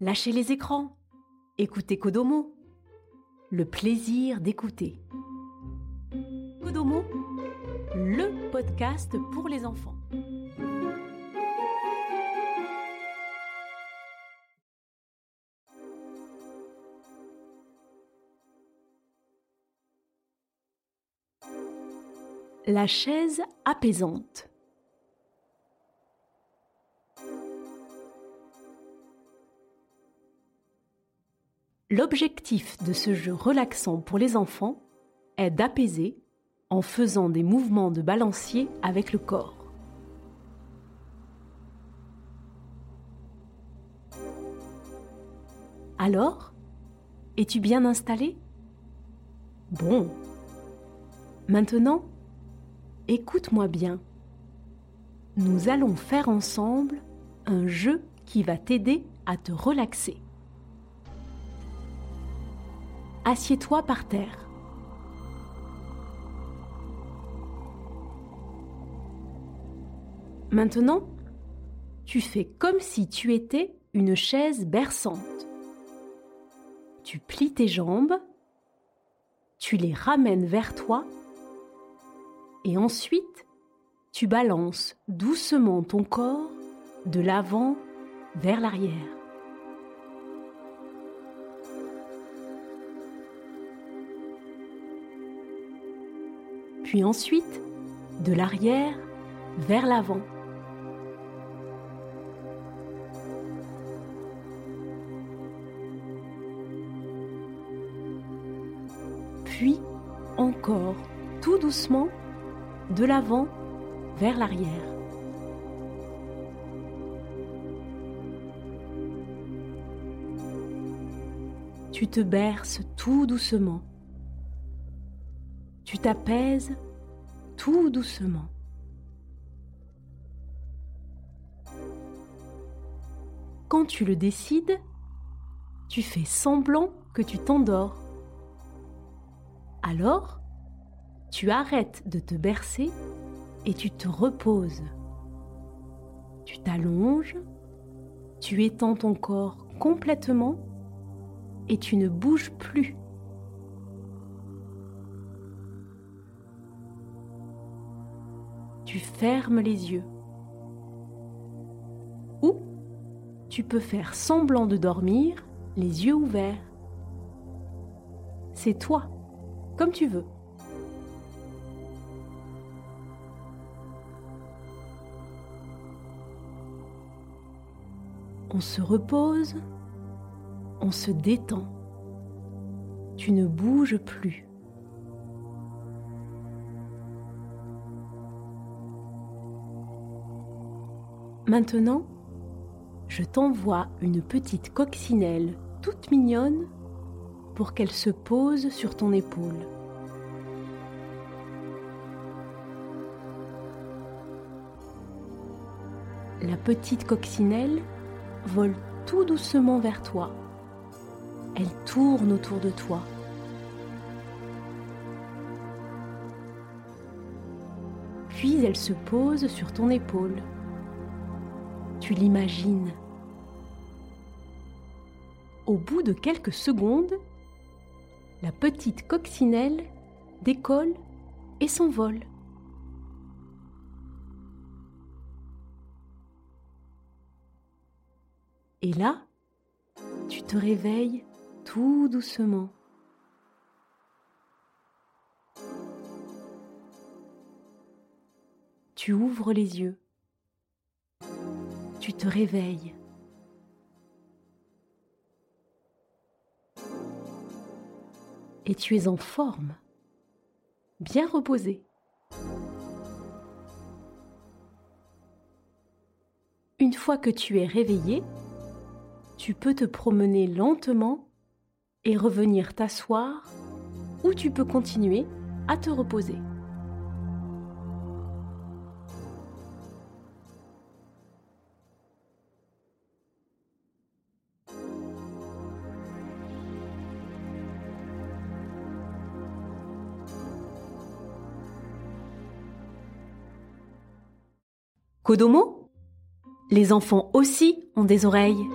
Lâchez les écrans. Écoutez Kodomo. Le plaisir d'écouter. Kodomo, le podcast pour les enfants. La chaise apaisante. L'objectif de ce jeu relaxant pour les enfants est d'apaiser en faisant des mouvements de balancier avec le corps. Alors, es-tu bien installé? Bon. Maintenant, écoute-moi bien. Nous allons faire ensemble un jeu qui va t'aider à te relaxer. Assieds-toi par terre. Maintenant, tu fais comme si tu étais une chaise berçante. Tu plies tes jambes, tu les ramènes vers toi et ensuite tu balances doucement ton corps de l'avant vers l'arrière. Puis ensuite de l'arrière vers l'avant. Puis encore tout doucement de l'avant vers l'arrière. Tu te berces tout doucement tu t'apaises tout doucement. Quand tu le décides, tu fais semblant que tu t'endors. Alors, tu arrêtes de te bercer et tu te reposes. Tu t'allonges, tu étends ton corps complètement et tu ne bouges plus. Tu fermes les yeux. Ou tu peux faire semblant de dormir, les yeux ouverts. C'est toi, comme tu veux. On se repose, on se détend. Tu ne bouges plus. Maintenant, je t'envoie une petite coccinelle toute mignonne pour qu'elle se pose sur ton épaule. La petite coccinelle vole tout doucement vers toi. Elle tourne autour de toi. Puis elle se pose sur ton épaule tu l'imagines. Au bout de quelques secondes, la petite coccinelle décolle et s'envole. Et là, tu te réveilles tout doucement. Tu ouvres les yeux tu te réveilles. Et tu es en forme, bien reposé. Une fois que tu es réveillé, tu peux te promener lentement et revenir t'asseoir ou tu peux continuer à te reposer. Kodomo? Les enfants aussi ont des oreilles.